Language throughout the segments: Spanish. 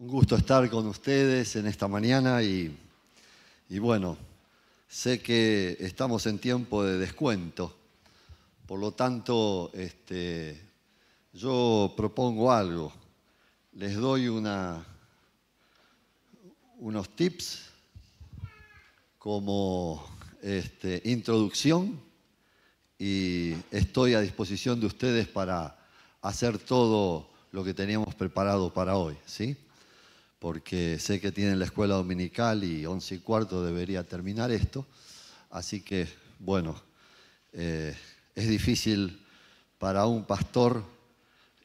Un gusto estar con ustedes en esta mañana y, y, bueno, sé que estamos en tiempo de descuento, por lo tanto este, yo propongo algo, les doy una, unos tips como este, introducción y estoy a disposición de ustedes para hacer todo lo que teníamos preparado para hoy, ¿sí? Porque sé que tienen la escuela dominical y once y cuarto debería terminar esto, así que, bueno, eh, es difícil para un pastor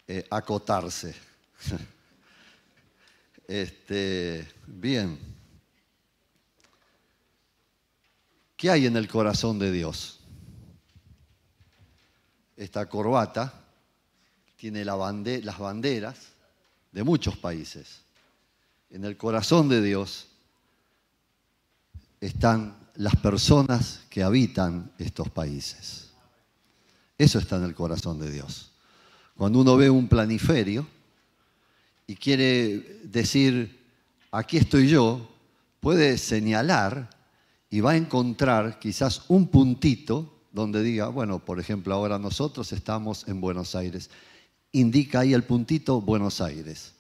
eh, acotarse. este, bien, ¿qué hay en el corazón de Dios? Esta corbata tiene las banderas de muchos países. En el corazón de Dios están las personas que habitan estos países. Eso está en el corazón de Dios. Cuando uno ve un planiferio y quiere decir, aquí estoy yo, puede señalar y va a encontrar quizás un puntito donde diga, bueno, por ejemplo, ahora nosotros estamos en Buenos Aires indica ahí el puntito Buenos Aires.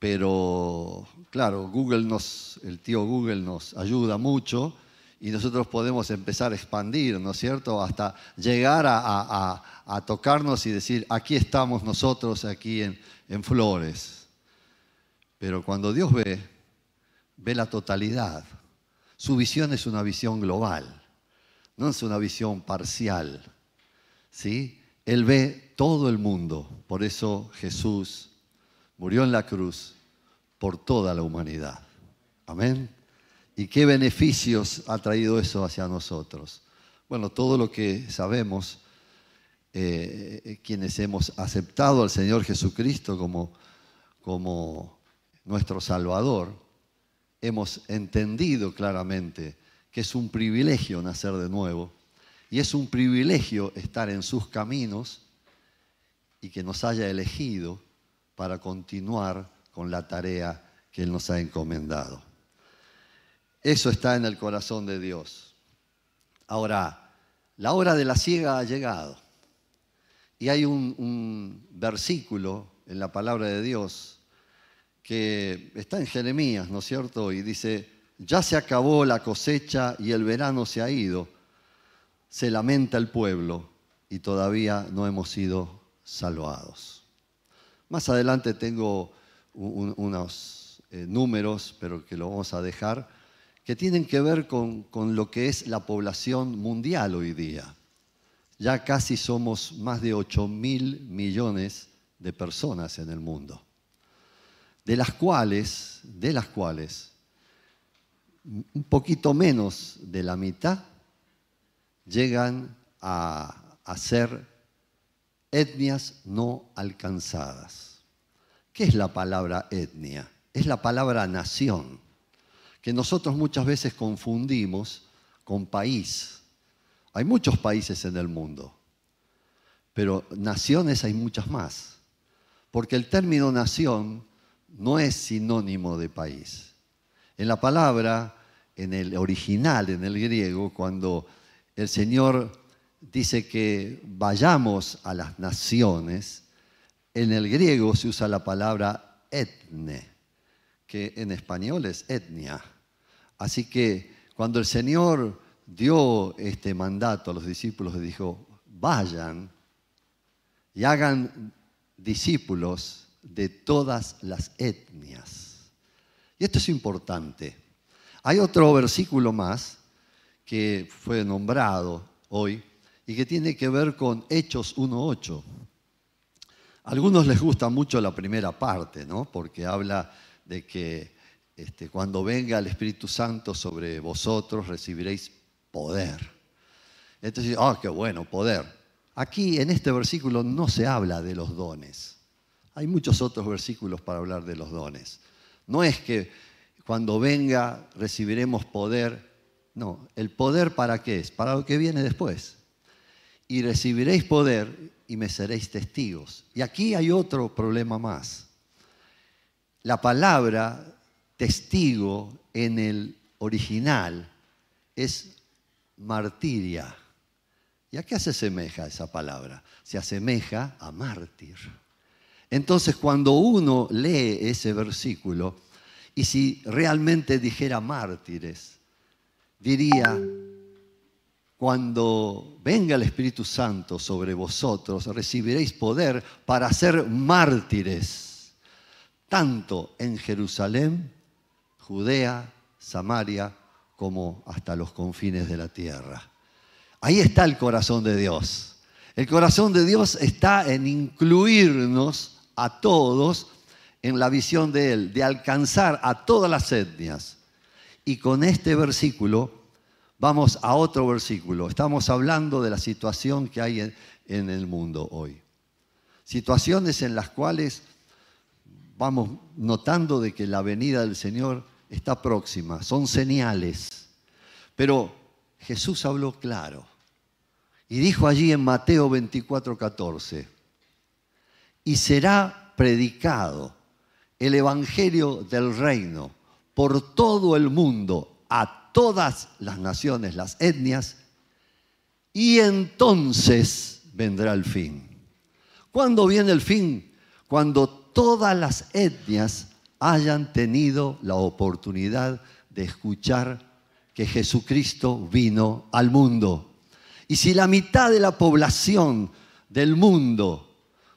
Pero claro, Google nos, el tío Google nos ayuda mucho y nosotros podemos empezar a expandir, ¿no es cierto? Hasta llegar a, tocarnos y decir, aquí estamos nosotros, aquí en, en Flores. Pero cuando Dios ve, ve la totalidad. Su visión es una visión global, no es una visión parcial. ¿Sí? Él ve todo el mundo. Por eso Jesús murió en la cruz por toda la humanidad. Amén. ¿Y qué beneficios ha traído eso hacia nosotros? Bueno, todo lo que sabemos, eh, quienes hemos aceptado al Señor Jesucristo como, como nuestro Salvador, hemos entendido claramente que es un privilegio nacer de nuevo y es un privilegio estar en sus caminos y que nos haya elegido para continuar con la tarea que Él nos ha encomendado. Eso está en el corazón de Dios. Ahora, la hora de la ciega ha llegado. Y hay un, un versículo en la palabra de Dios que está en Jeremías, ¿no es cierto? Y dice, ya se acabó la cosecha y el verano se ha ido se lamenta el pueblo y todavía no hemos sido salvados. Más adelante tengo unos eh, números, pero que lo vamos a dejar, que tienen que ver con, lo que es la población mundial hoy día. Ya casi somos más de 8 mil millones de personas en el mundo, de las cuales, de las cuales, un poquito menos de la mitad llegan a, ser etnias no alcanzadas. ¿Qué es la palabra etnia? Es la palabra nación, que nosotros muchas veces confundimos con país. Hay muchos países en el mundo, pero naciones hay muchas más, porque el término nación no es sinónimo de país. En la palabra, en el original, en el griego, cuando el Señor dice que vayamos a las naciones, en el griego se usa la palabra etne, que en español es etnia. Así que cuando el Señor dio este mandato a los discípulos, dijo, vayan y hagan discípulos de todas las etnias. Y esto es importante. Hay otro versículo más que fue nombrado hoy y que tiene que ver con Hechos 1.8. A algunos les gusta mucho la primera parte, ¿no? Porque habla de que este, cuando venga el Espíritu Santo sobre vosotros recibiréis poder. Entonces, ah, qué bueno, poder. Aquí en este versículo no se habla de los dones. Hay muchos otros versículos para hablar de los dones. No es que cuando venga recibiremos poder no, el poder para qué es? Para lo que viene después. Y recibiréis poder y me seréis testigos. Y aquí hay otro problema más. la palabra testigo en el original es martiria. ¿Y a qué se asemeja esa palabra? Se asemeja a mártir. Entonces cuando uno lee ese versículo, y si realmente dijera mártires, diría, cuando venga el Espíritu Santo sobre vosotros, recibiréis poder para ser mártires, tanto en Jerusalén, Judea, Samaria, como hasta los confines de la tierra. Ahí está el corazón de Dios. El corazón de Dios está en incluirnos a todos en la visión de Él, de alcanzar a todas las etnias. Y con este versículo vamos a otro versículo. Estamos hablando de la situación que hay en, el mundo hoy. Situaciones en las cuales vamos notando de que la venida del Señor está próxima, son señales. Pero Jesús habló claro y dijo allí en Mateo 24, 14, y será predicado el Evangelio del reino por todo el mundo, a todas las naciones, las etnias, y entonces vendrá el fin. ¿Cuándo viene el fin? Cuando todas las etnias hayan tenido la oportunidad de escuchar que Jesucristo vino al mundo. Y si la mitad de la población del mundo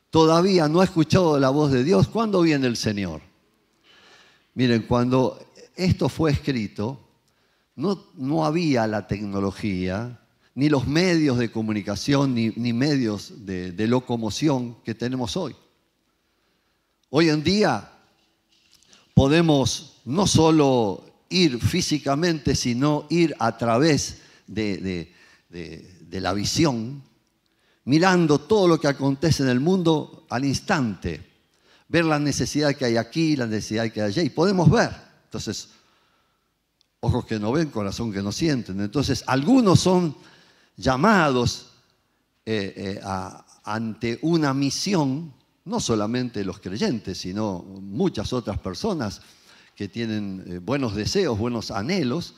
todavía no ha escuchado la voz de Dios, ¿cuándo viene el Señor? Miren, cuando esto fue escrito, no, no había la tecnología, ni los medios de comunicación, ni, medios de, locomoción que tenemos hoy. Hoy en día podemos no solo ir físicamente, sino ir a través de, de, la visión, mirando todo lo que acontece en el mundo al instante, ver la necesidad que hay aquí, la necesidad que hay allá, y podemos ver. Entonces, ojos que no ven, corazón que no sienten. Entonces, algunos son llamados eh, eh, ante una misión, no solamente los creyentes, sino muchas otras personas que tienen eh, buenos deseos, buenos anhelos,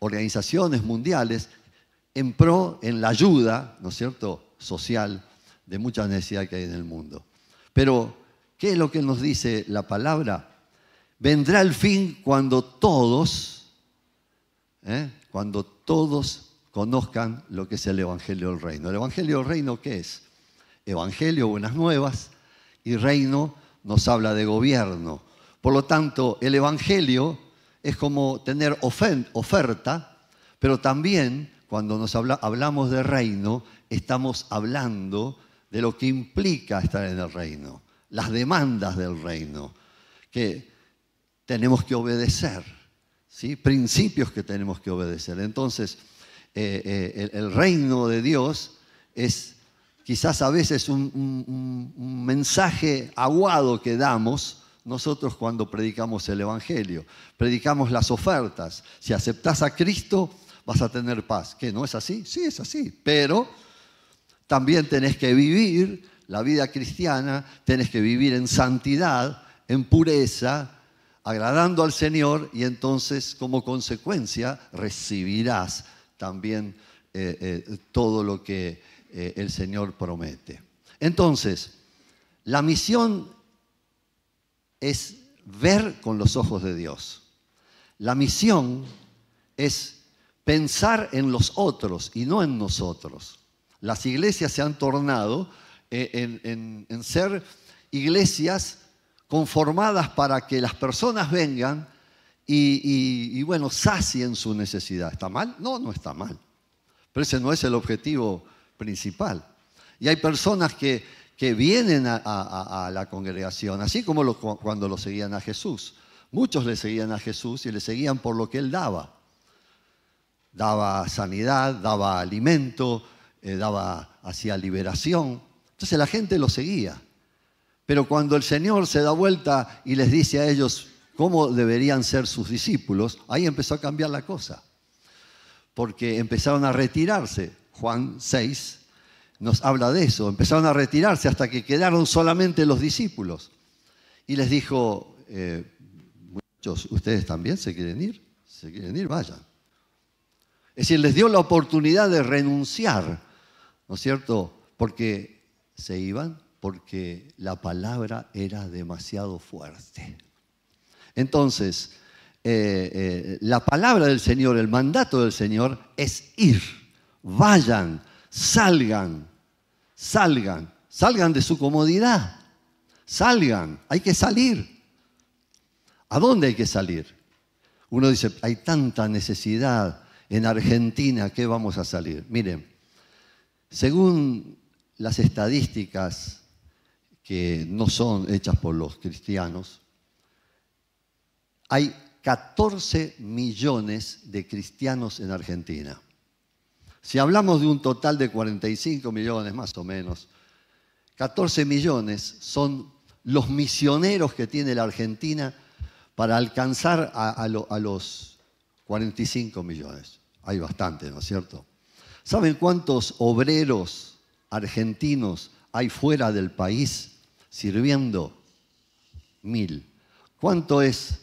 organizaciones mundiales, en pro, en la ayuda, ¿no es cierto?, social de muchas necesidades que hay en el mundo. Pero, ¿qué es lo que nos dice la palabra? Vendrá el fin cuando todos, ¿eh? cuando todos conozcan lo que es el Evangelio del Reino. ¿El Evangelio del Reino qué es? Evangelio, buenas nuevas, y reino nos habla de gobierno. Por lo tanto, el Evangelio es como tener oferta, pero también cuando nos hablamos de reino, estamos hablando de lo que implica estar en el reino, las demandas del reino, que tenemos que obedecer, ¿sí? principios que tenemos que obedecer. Entonces, eh, eh, el, reino de Dios es quizás a veces un mensaje aguado que damos, nosotros cuando predicamos el Evangelio. Predicamos las ofertas. Si aceptas a Cristo, vas a tener paz. ¿Qué? ¿No es así? Sí, es así. Pero también tenés que vivir la vida cristiana, tenés que vivir en santidad, en pureza, agradando al Señor y entonces como consecuencia recibirás también eh, eh, todo lo que eh, el Señor promete. Entonces, la misión es ver con los ojos de Dios. La misión es pensar en los otros y no en nosotros. Las iglesias se han tornado en, ser iglesias conformadas para que las personas vengan y, bueno, sacien su necesidad. ¿Está mal? No, no está mal. Pero ese no es el objetivo principal. Y hay personas que que vienen a, la congregación, así como cuando lo seguían a Jesús. Muchos le seguían a Jesús y le seguían por lo que él daba. Daba sanidad, daba alimento, eh, daba, hacía liberación. Entonces la gente lo seguía. Pero cuando el Señor se da vuelta y les dice a ellos cómo deberían ser sus discípulos, ahí empezó a cambiar la cosa. Porque empezaron a retirarse. Juan 6, nos habla de eso. Empezaron a retirarse hasta que quedaron solamente los discípulos. Y les dijo, eh, muchos, ustedes también se quieren ir, se quieren ir, vayan. Es decir, les dio la oportunidad de renunciar, ¿no es cierto? Porque se iban, porque la palabra era demasiado fuerte. Entonces, eh, eh, la palabra del Señor, el mandato del Señor es ir, vayan, salgan, salgan, salgan de su comodidad, salgan, hay que salir. ¿A dónde hay que salir? Uno dice, hay tanta necesidad en Argentina, ¿qué vamos a salir? Miren, según las estadísticas que no son hechas por los cristianos, hay 14 millones de cristianos en Argentina. Si hablamos de un total de 45 millones más o menos, 14 millones son los misioneros que tiene la Argentina para alcanzar a, los 45 millones. Hay bastante, ¿no es cierto? ¿Saben cuántos obreros argentinos hay fuera del país sirviendo? Mil. ¿Cuánto es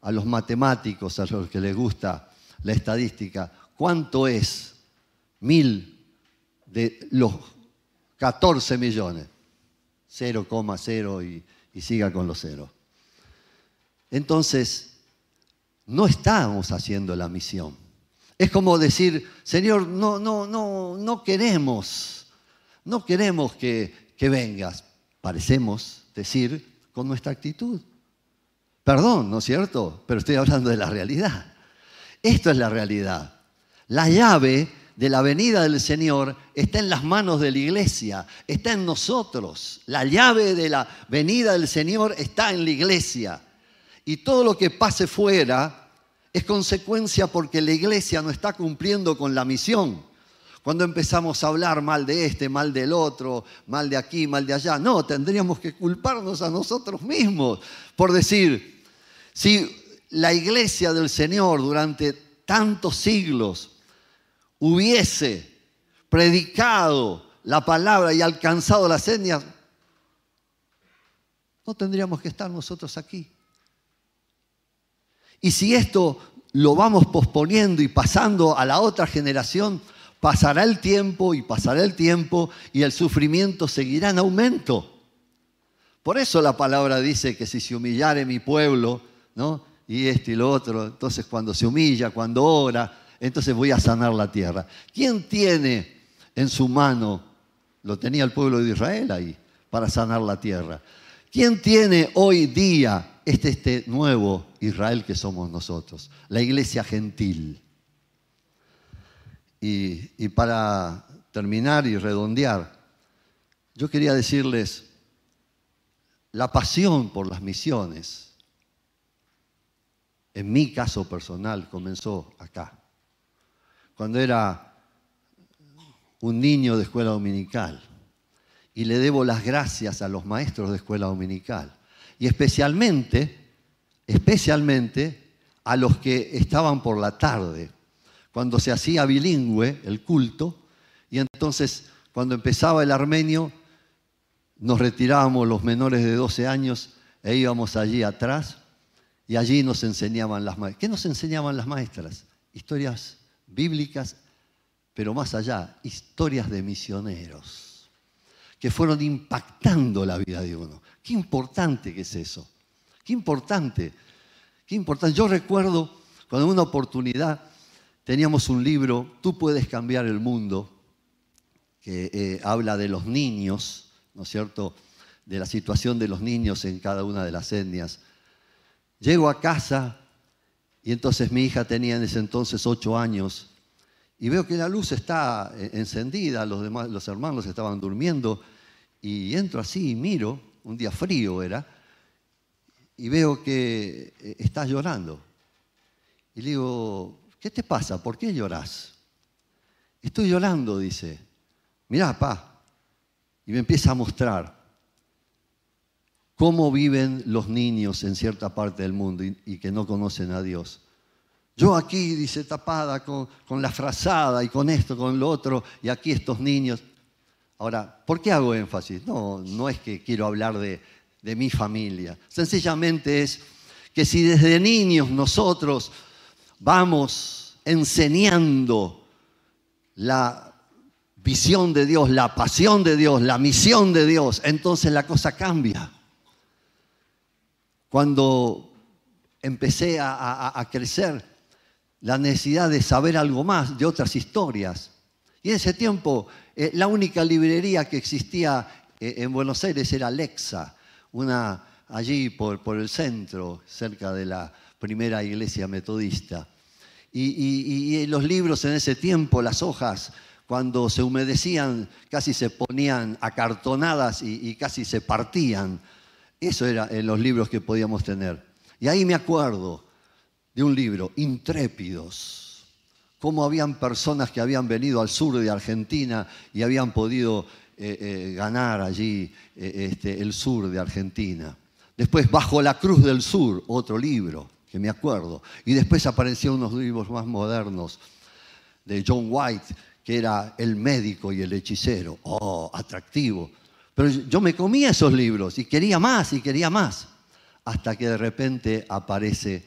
a los matemáticos, a los que les gusta la estadística? ¿Cuánto es mil de los 14 millones? 0,0 y, y siga con los ceros. Entonces, no estamos haciendo la misión. Es como decir, Señor, no, no, no, no queremos, no queremos que, que vengas. Parecemos decir con nuestra actitud. Perdón, ¿no es cierto? Pero estoy hablando de la realidad. Esto es la realidad. La llave de la venida del Señor está en las manos de la iglesia, está en nosotros. La llave de la venida del Señor está en la iglesia. Y todo lo que pase fuera es consecuencia porque la iglesia no está cumpliendo con la misión. Cuando empezamos a hablar mal de este, mal del otro, mal de aquí, mal de allá, no, tendríamos que culparnos a nosotros mismos por decir, si la iglesia del Señor durante tantos siglos hubiese predicado la palabra y alcanzado las etnias, no tendríamos que estar nosotros aquí. Y si esto lo vamos posponiendo y pasando a la otra generación, pasará el tiempo y pasará el tiempo y el sufrimiento seguirá en aumento. Por eso la palabra dice que si se humillare mi pueblo, ¿no? Y este y lo otro, entonces cuando se humilla, cuando ora, entonces voy a sanar la tierra. ¿Quién tiene en su mano, lo tenía el pueblo de Israel ahí, para sanar la tierra? ¿Quién tiene hoy día este, este nuevo Israel que somos nosotros, la iglesia gentil. Y, para terminar y redondear, yo quería decirles, la pasión por las misiones, en mi caso personal, comenzó acá, cuando era un niño de escuela dominical. Y le debo las gracias a los maestros de escuela dominical. Y especialmente, especialmente a los que estaban por la tarde, cuando se hacía bilingüe el culto, y entonces cuando empezaba el armenio, nos retirábamos los menores de 12 años e íbamos allí atrás y allí nos enseñaban las maestras. ¿Qué nos enseñaban las maestras? Historias bíblicas, pero más allá, historias de misioneros que fueron impactando la vida de uno. Qué importante que es eso. Qué importante. Qué importante. Yo recuerdo cuando en una oportunidad teníamos un libro, Tú puedes cambiar el mundo, que eh, habla de los niños, ¿no es cierto? De la situación de los niños en cada una de las etnias. Llego a casa y entonces mi hija tenía en ese entonces ocho años y veo que la luz está eh, encendida, los, demás, los hermanos estaban durmiendo y entro así y miro un día frío era, y veo que eh, estás llorando. Y le digo, ¿qué te pasa? ¿Por qué lloras? Estoy llorando, dice. Mirá, pa. Y me empieza a mostrar cómo viven los niños en cierta parte del mundo y, que no conocen a Dios. Yo aquí, dice, tapada con, la frazada y con esto, con lo otro, y aquí estos niños. Ahora, ¿por qué hago énfasis? No, no es que quiero hablar de mi familia. Sencillamente es que si desde niños nosotros vamos enseñando la visión de Dios, la pasión de Dios, la misión de Dios, entonces la cosa cambia. Cuando empecé a, crecer, la necesidad de saber algo más de otras historias. Y en ese tiempo, eh, la única librería que existía eh, en Buenos Aires era Lexa, una allí por, por el centro, cerca de la primera iglesia metodista. Y, los libros en ese tiempo, las hojas, cuando se humedecían, casi se ponían acartonadas y, casi se partían. Eso era en los libros que podíamos tener. Y ahí me acuerdo de un libro, Intrépidos, cómo habían personas que habían venido al sur de Argentina y habían podido eh, eh, ganar allí eh, este, el sur de Argentina. Después, Bajo la Cruz del Sur, otro libro que me acuerdo. Y después aparecieron unos libros más modernos de John White, que era El médico y el hechicero. Oh, atractivo. Pero yo me comía esos libros y quería más y quería más. Hasta que de repente aparece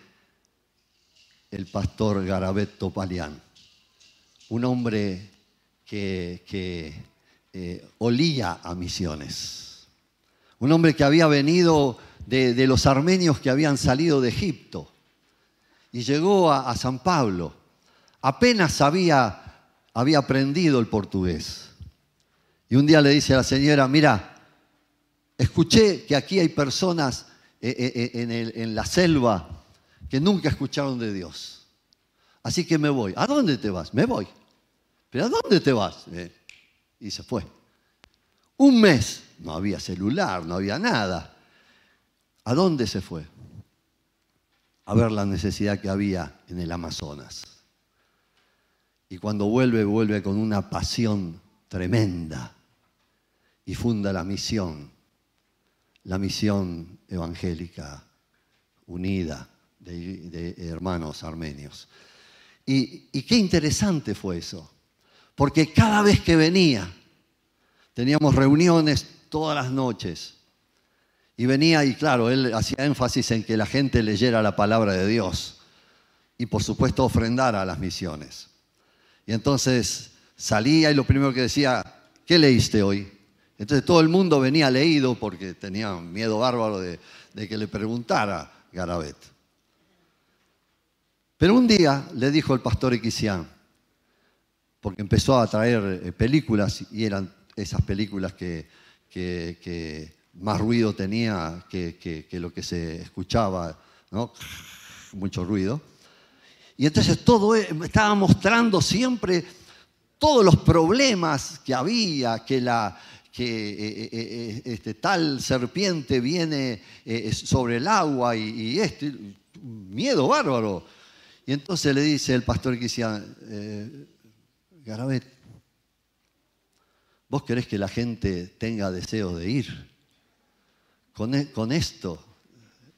el pastor Garabetto Palián, un hombre que, eh, olía a misiones, un hombre que había venido de, los armenios que habían salido de Egipto. Y llegó a, San Pablo. Apenas había, había aprendido el portugués. Y un día le dice a la señora, mira, escuché que aquí hay personas eh, eh, eh, en, la selva que nunca escucharon de Dios. Así que me voy. ¿A dónde te vas? Me voy. ¿Pero a dónde te vas? y se fue. Un mes. No había celular, no había nada. ¿A dónde se fue? A ver la necesidad que había en el Amazonas. Y cuando vuelve, vuelve con una pasión tremenda y funda la misión, la misión evangélica unida de, hermanos armenios. Y, qué interesante fue eso, porque cada vez que venía, teníamos reuniones todas las noches, y venía y claro, él hacía énfasis en que la gente leyera la palabra de Dios y por supuesto ofrendara a las misiones. Y entonces salía y lo primero que decía, ¿qué leíste hoy? Entonces todo el mundo venía leído porque tenía miedo bárbaro de, que le preguntara Garabet. Pero un día le dijo el pastor Equisián, porque empezó a traer eh, películas y eran esas películas que, que más ruido tenía que, lo que se escuchaba, ¿no? mucho ruido. Y entonces todo e, estaba mostrando siempre todos los problemas que había, que, la, que eh, eh, eh, este, tal serpiente viene sobre el agua y, este, miedo bárbaro. Y entonces le dice el pastor que decía, Garabet, ¿vos querés que la gente tenga deseo de ir? E, con, esto,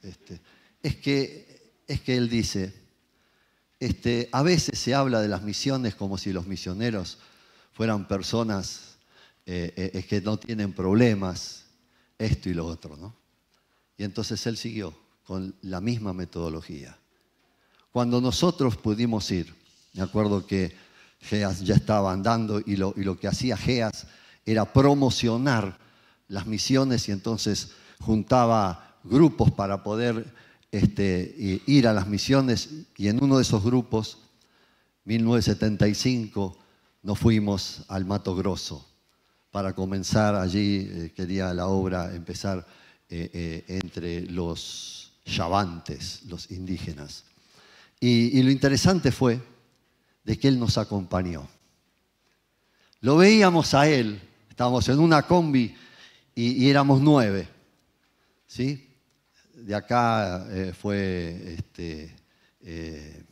este, es, que, es que él dice, este, a veces se habla de las misiones como si los misioneros fueran personas eh, eh, que no tienen problemas, esto y lo otro, ¿no? Y entonces él siguió con la misma metodología. Cuando nosotros pudimos ir, me acuerdo que Geas ya estaba andando y lo, y lo que hacía Geas era promocionar las misiones y entonces juntaba grupos para poder este, ir a las misiones y en uno de esos grupos, 1975, nos fuimos al Mato Grosso para comenzar allí, eh, quería la obra empezar eh, eh, entre los yavantes, los indígenas. Y, lo interesante fue de que él nos acompañó. Lo veíamos a él, estábamos en una combi y éramos nueve. ¿sí? De acá eh, fue este, eh,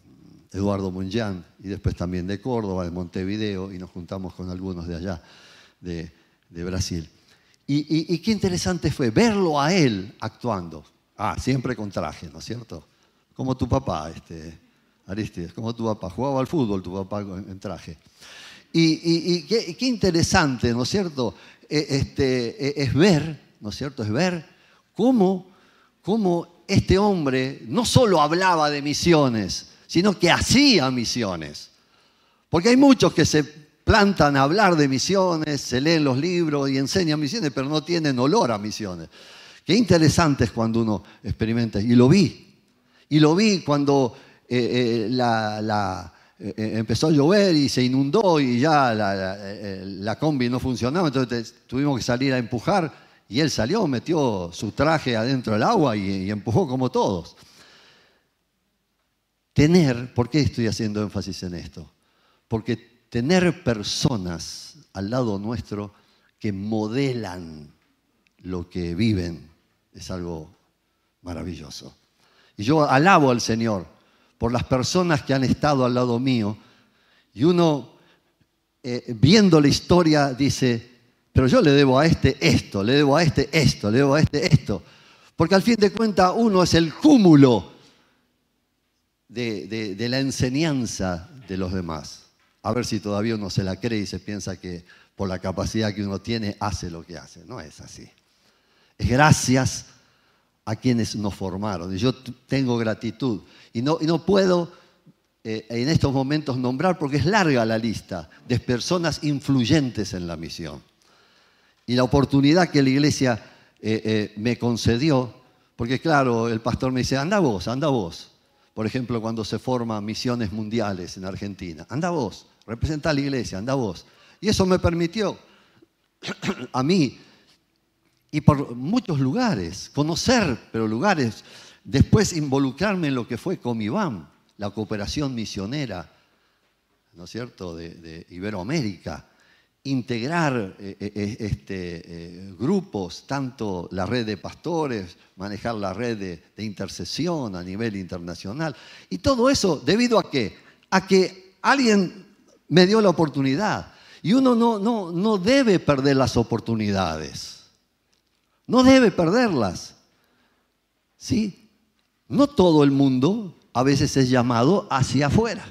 Eduardo Munjan y después también de Córdoba, de Montevideo, y nos juntamos con algunos de allá, de, Brasil. Y, qué interesante fue verlo a él actuando. Ah, siempre con traje, ¿no es cierto? Como tu papá, este, Aristides, como tu papá. Jugaba al fútbol tu papá en traje. Y, qué, interesante, ¿no es cierto? E, este, e, es ver, ¿no es cierto? Es ver cómo, cómo este hombre no solo hablaba de misiones, sino que hacía misiones. Porque hay muchos que se plantan a hablar de misiones, se leen los libros y enseñan misiones, pero no tienen olor a misiones. Qué interesante es cuando uno experimenta. Y lo vi. Y lo vi cuando eh, eh, la, eh, empezó a llover y se inundó y ya la, combi no funcionaba, entonces tuvimos que salir a empujar y él salió, metió su traje adentro del agua y, empujó como todos. Tener, ¿por qué estoy haciendo énfasis en esto? Porque tener personas al lado nuestro que modelan lo que viven es algo maravilloso. Y yo alabo al Señor por las personas que han estado al lado mío. Y uno, eh, viendo la historia, dice, pero yo le debo a este esto, le debo a este esto, le debo a este esto. Porque al fin de cuentas uno es el cúmulo de, de la enseñanza de los demás. A ver si todavía uno se la cree y se piensa que por la capacidad que uno tiene hace lo que hace. No es así. Es gracias a quienes nos formaron. Y yo tengo gratitud. Y no, y no puedo eh, en estos momentos nombrar, porque es larga la lista, de personas influyentes en la misión. Y la oportunidad que la iglesia eh, eh, me concedió, porque claro, el pastor me dice, anda vos, anda vos. Por ejemplo, cuando se forman misiones mundiales en Argentina, anda vos, representa a la iglesia, anda vos. Y eso me permitió a mí y por muchos lugares, conocer, pero lugares, después involucrarme en lo que fue Comibam, la cooperación misionera, ¿no es cierto?, de, Iberoamérica, integrar eh, eh, eh, este, grupos, tanto la red de pastores, manejar la red de, intercesión a nivel internacional, y todo eso, ¿debido a qué? A que alguien me dio la oportunidad, y uno no, no, no debe perder las oportunidades. No debe perderlas. ¿Sí? No todo el mundo a veces es llamado hacia afuera.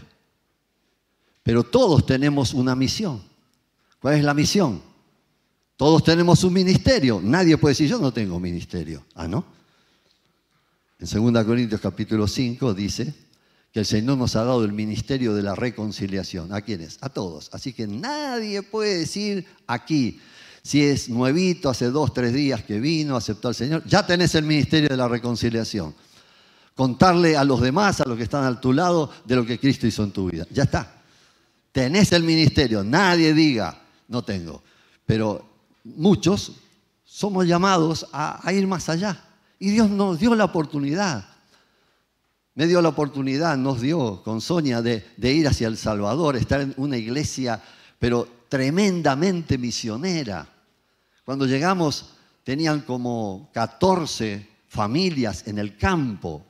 Pero todos tenemos una misión. ¿Cuál es la misión? Todos tenemos un ministerio. Nadie puede decir, yo no tengo ministerio. Ah, ¿no? En 2 Corintios capítulo 5 dice que el Señor nos ha dado el ministerio de la reconciliación. ¿A quiénes? A todos. Así que nadie puede decir aquí, si es nuevito, hace dos, tres días que vino, aceptó al Señor, ya tenés el ministerio de la reconciliación. Contarle a los demás, a los que están a tu lado, de lo que Cristo hizo en tu vida. Ya está. Tenés el ministerio. Nadie diga, no tengo. Pero muchos somos llamados a, ir más allá. Y Dios nos dio la oportunidad. Me dio la oportunidad, nos dio con Sonia de, de ir hacia El Salvador, estar en una iglesia, pero tremendamente misionera cuando llegamos tenían como 14 familias en el campo,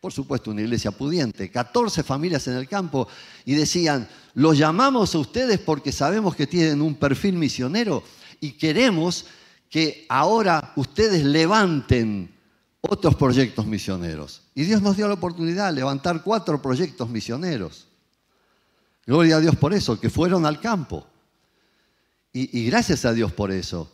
por supuesto una iglesia pudiente, 14 familias en el campo y decían, los llamamos a ustedes porque sabemos que tienen un perfil misionero y queremos que ahora ustedes levanten otros proyectos misioneros. Y Dios nos dio la oportunidad de levantar cuatro proyectos misioneros. Gloria a Dios por eso, que fueron al campo. Y, gracias a Dios por eso.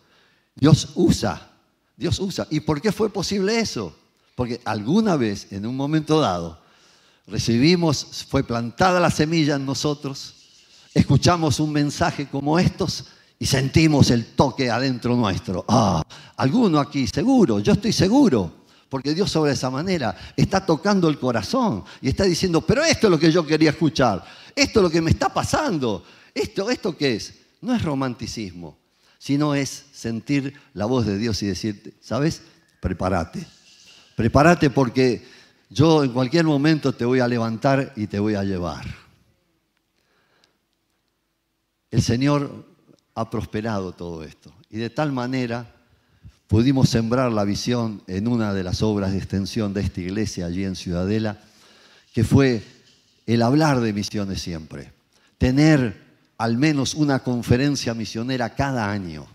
Dios usa, Dios usa. ¿Y por qué fue posible eso? Porque alguna vez, en un momento dado, recibimos, fue plantada la semilla en nosotros, escuchamos un mensaje como estos y sentimos el toque adentro nuestro. Ah, alguno aquí, seguro, yo estoy seguro, porque Dios sobre esa manera está tocando el corazón y está diciendo, pero esto es lo que yo quería escuchar, esto es lo que me está pasando, esto, esto qué es, no es romanticismo, sino es sentir la voz de Dios y decir, ¿sabes? Prepárate. Prepárate porque yo en cualquier momento te voy a levantar y te voy a llevar. El Señor ha prosperado todo esto y de tal manera pudimos sembrar la visión en una de las obras de extensión de esta iglesia allí en Ciudadela, que fue el hablar de misiones siempre, tener al menos una conferencia misionera cada año,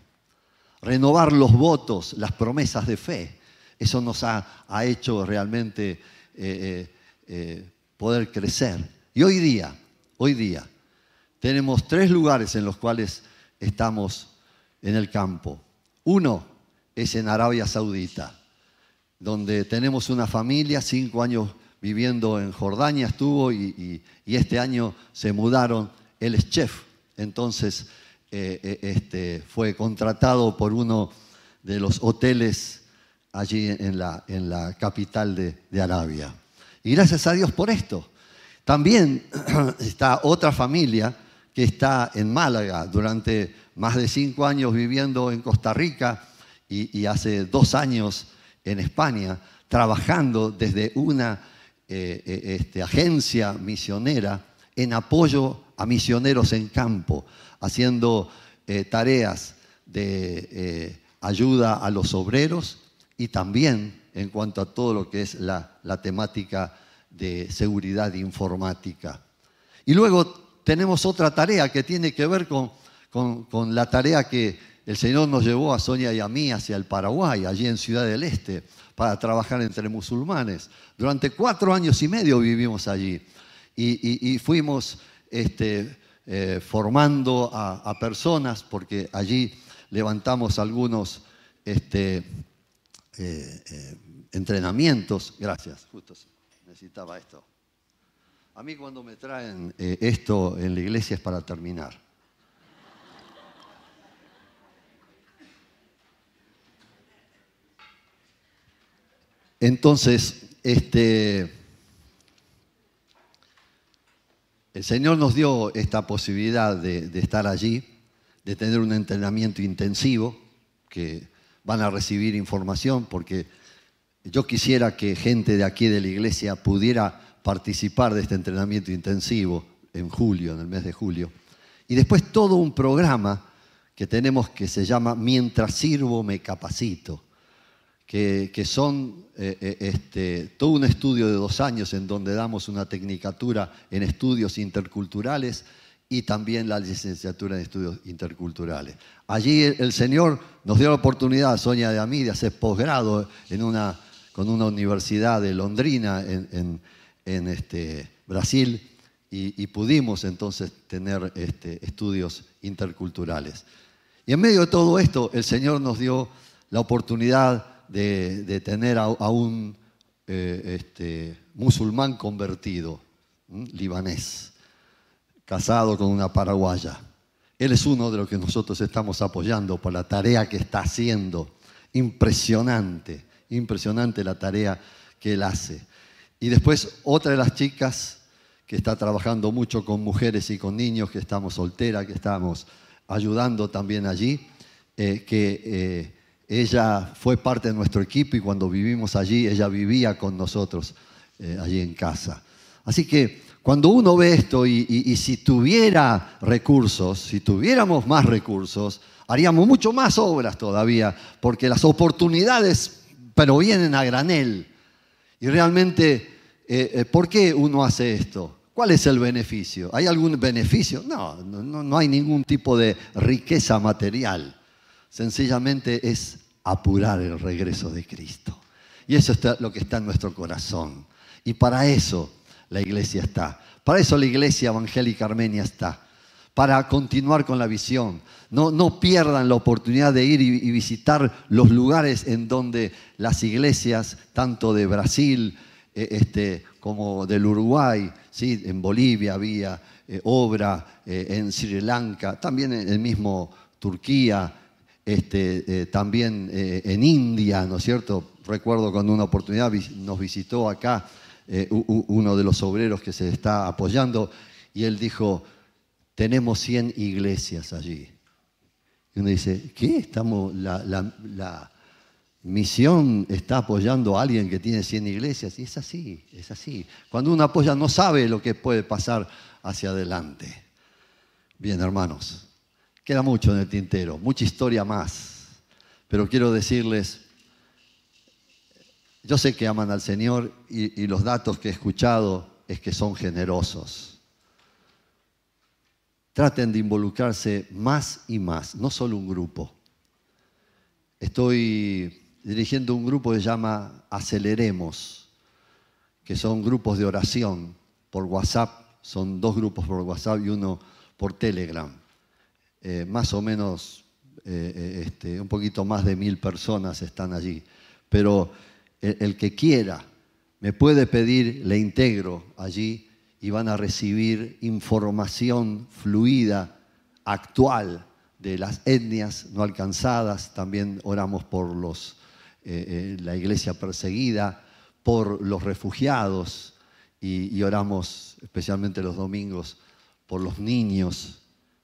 renovar los votos, las promesas de fe. Eso nos ha, hecho realmente eh, eh, eh, poder crecer. Y hoy día, hoy día, tenemos tres lugares en los cuales estamos en el campo. Uno es en Arabia Saudita. donde tenemos una familia, cinco años viviendo en Jordania estuvo y, este año se mudaron. Él es chef, entonces eh, eh, este, fue contratado por uno de los hoteles allí en la, capital de, Arabia. Y gracias a Dios por esto. También está otra familia que está en Málaga durante más de cinco años viviendo en Costa Rica y, hace dos años en España, trabajando desde una eh, este, agencia misionera en apoyo a misioneros en campo, haciendo eh, tareas de ayuda a los obreros y también en cuanto a todo lo que es la, temática de seguridad informática. Y luego tenemos otra tarea que tiene que ver con, con la tarea que el Señor nos llevó a Sonia y a mí hacia el Paraguay, allí en Ciudad del Este, para trabajar entre musulmanes. Durante cuatro años y medio vivimos allí y, fuimos este, eh, formando a, personas porque allí levantamos algunos este, eh, eh, entrenamientos. Gracias, justo necesitaba esto. A mí cuando me traen esto en la iglesia es para terminar. Entonces, este, el Señor nos dio esta posibilidad de, estar allí, de tener un entrenamiento intensivo, que van a recibir información, porque yo quisiera que gente de aquí de la iglesia pudiera participar de este entrenamiento intensivo en julio, en el mes de julio. Y después todo un programa que tenemos que se llama Mientras sirvo me capacito que, son eh, eh, este, todo un estudio de dos años en donde damos una tecnicatura en estudios interculturales y también la licenciatura en estudios interculturales. Allí el, Señor nos dio la oportunidad, Sonia de a mí, de hacer posgrado en una, con una universidad de Londrina en, este, Brasil y, pudimos entonces tener este, estudios interculturales. Y en medio de todo esto, el Señor nos dio la oportunidad de, tener a, un eh, este, musulmán convertido, libanés, casado con una paraguaya. Él es uno de los que nosotros estamos apoyando por la tarea que está haciendo. Impresionante, impresionante la tarea que él hace. Y después otra de las chicas que está trabajando mucho con mujeres y con niños, que estamos solteras, que estamos ayudando también allí, eh, que eh, ella fue parte de nuestro equipo y cuando vivimos allí, ella vivía con nosotros eh, allí en casa. Así que cuando uno ve esto y, si tuviera recursos, si tuviéramos más recursos, haríamos mucho más obras todavía, porque las oportunidades, pero vienen a granel. Y realmente, eh, eh, ¿por qué uno hace esto? ¿Cuál es el beneficio? ¿Hay algún beneficio? No, no, no hay ningún tipo de riqueza material. Sencillamente es apurar el regreso de Cristo. Y eso es lo que está en nuestro corazón. Y para eso la iglesia está. Para eso la iglesia evangélica armenia está. Para continuar con la visión. No, no pierdan la oportunidad de ir y, visitar los lugares en donde las iglesias, tanto de Brasil eh, este, como del Uruguay, ¿sí? en Bolivia había eh, obra, eh, en Sri Lanka, también en el mismo Turquía, este, eh, también eh, en India, ¿no es cierto? Recuerdo cuando una oportunidad nos visitó acá eh, uno de los obreros que se está apoyando y él dijo, tenemos 100 iglesias allí. Y uno dice, ¿qué? Estamos, la, misión está apoyando a alguien que tiene 100 iglesias. Y es así, es así. Cuando uno apoya no sabe lo que puede pasar hacia adelante. Bien, hermanos. Queda mucho en el tintero, mucha historia más, pero quiero decirles, yo sé que aman al Señor y, los datos que he escuchado es que son generosos. Traten de involucrarse más y más, no solo un grupo. Estoy dirigiendo un grupo que se llama Aceleremos, que son grupos de oración por WhatsApp, son dos grupos por WhatsApp y uno por Telegram. Eh, más o menos eh, eh, este, un poquito más de mil personas están allí. Pero el, que quiera me puede pedir, le integro allí y van a recibir información fluida, actual, de las etnias no alcanzadas. También oramos por los, la iglesia perseguida, por los refugiados y, y oramos especialmente los domingos por los niños,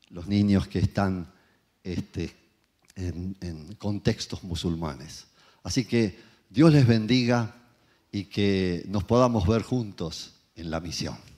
los niños que están este, en, en contextos musulmanes. Así que Dios les bendiga y que nos podamos ver juntos en la misión.